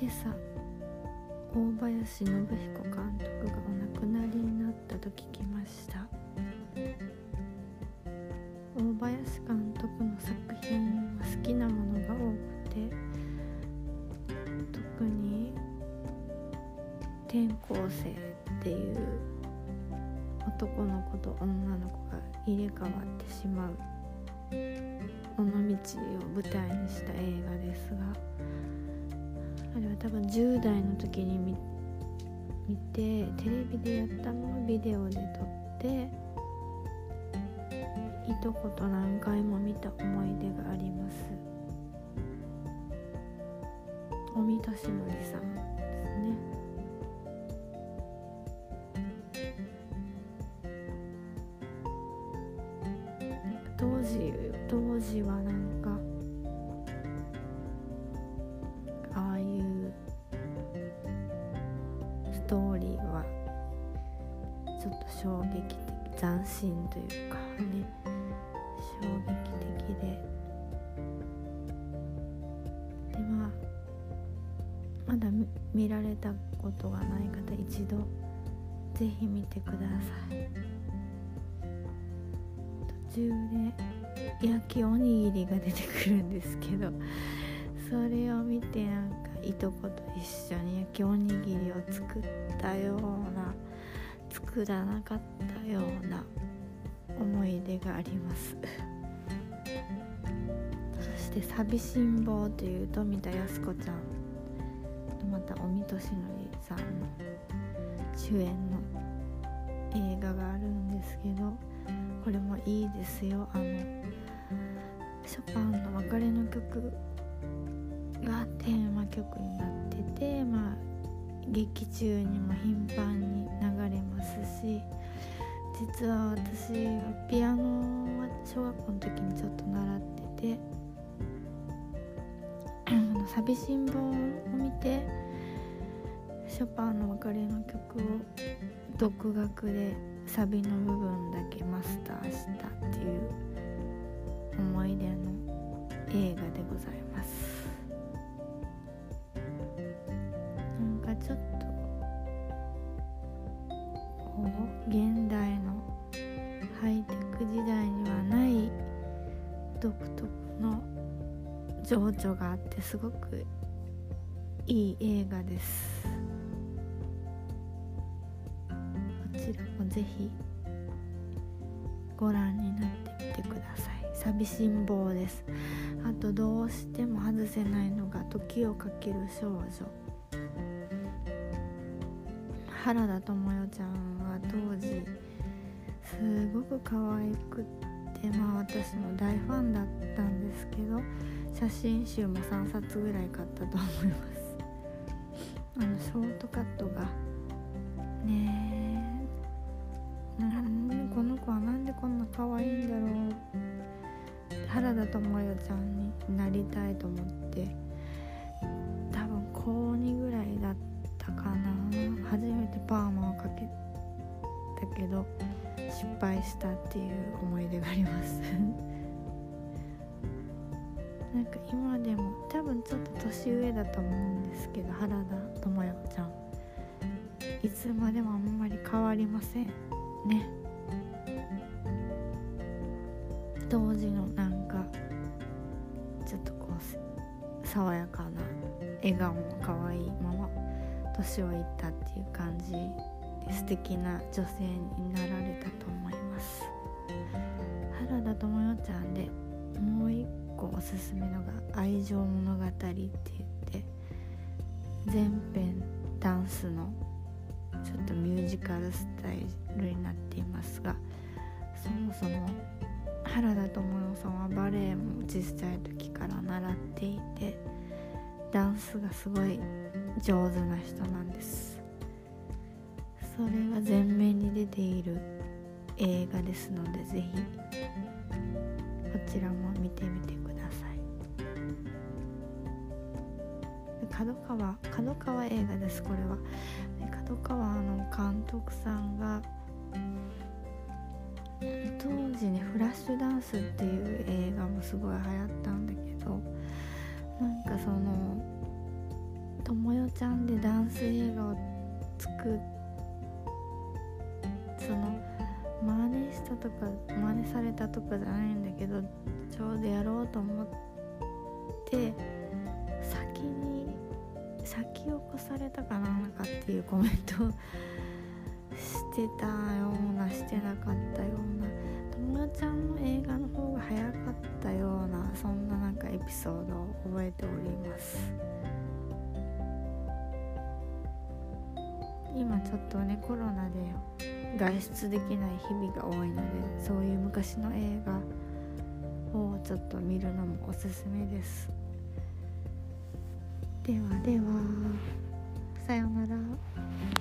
今朝大林信彦監督がお亡くなりになったと聞きました。大林監督の作品は好きなものが多くて特に転校生っていう男の子と女の子が入れ替わってしまう尾道を舞台にした映画ですがあれは多分10代の時に見見てテレビでやったのをビデオで撮っていとこと何回も見た思い出があります。尾身俊則さんですね。当時当時はな衝撃的斬新というかね衝撃的ででまあまだ見られたことがない方一度ぜひ見てください途。中で焼きおにぎりが出てくるんですけどそれを見てなんかいとこと一緒に焼きおにぎりを作ったような作らなかったような思い出があります。そして「寂しん坊」という富田靖子ちゃん。また尾身俊則さんの主演の映画があるんですけどこれもいいですよ。あのショパンの別れの曲がテーマ曲になっててまあ劇中にも頻繁に流れますし実は私はピアノは小学校の時にちょっと習っててあの「寂しん坊」を見てショパンの別れの曲を独学でサビの部分だけマスターしたっていう思い出の映画でございます。こう現代のハイテク時代にはない独特の情緒があってすごくいい映画です。こちらもぜひご覧になってみてください。寂しん坊です。あとどうしても外せないのが時をかける少女。原田知世ちゃんは当時すごく可愛くってまあ私も大ファンだったんですけど写真集も3冊ぐらい買ったと思います。あのショートカットが。ねえ。この子はなんでこんな可愛いんだろう。原田知世ちゃんになりたいと思って。パーマをかけたけど失敗したっていう思い出があります。なんか今でも多分ちょっと年上だと思うんですけど原田知世ちゃん。いつまでもあんまり変わりませんね。当時のなんかちょっとこう爽やかな笑顔も可愛い年をいったっていう感じで素敵な女性になられたと思います。原田知世ちゃんでもう一個おすすめのが「愛情物語」って言って全編ダンスのちょっとミュージカルスタイルになっていますがそもそも原田知世さんはバレエも小さい時から習っていてダンスがすごい上手な人なんです。それが前面に出ている映画ですので是非こちらも見てみてください。角川角川映画です。これは。角川の監督さんが当時ね「フラッシュダンス」っていう映画もすごい流行ったんだけどなんかそのともよちゃんでダンス映画を作っその真似したとか真似されたとかじゃないんだけどちょうどやろうと思って先に先を越されたかなんかっていうコメントをしてたようなしてなかったような友達ちゃんの映画の方が早かったようなそんななんかエピソードを覚えております。今ちょっとねコロナで外出できない日々が多いのでそういう昔の映画をちょっと見るのもおすすめです。ではではさようなら。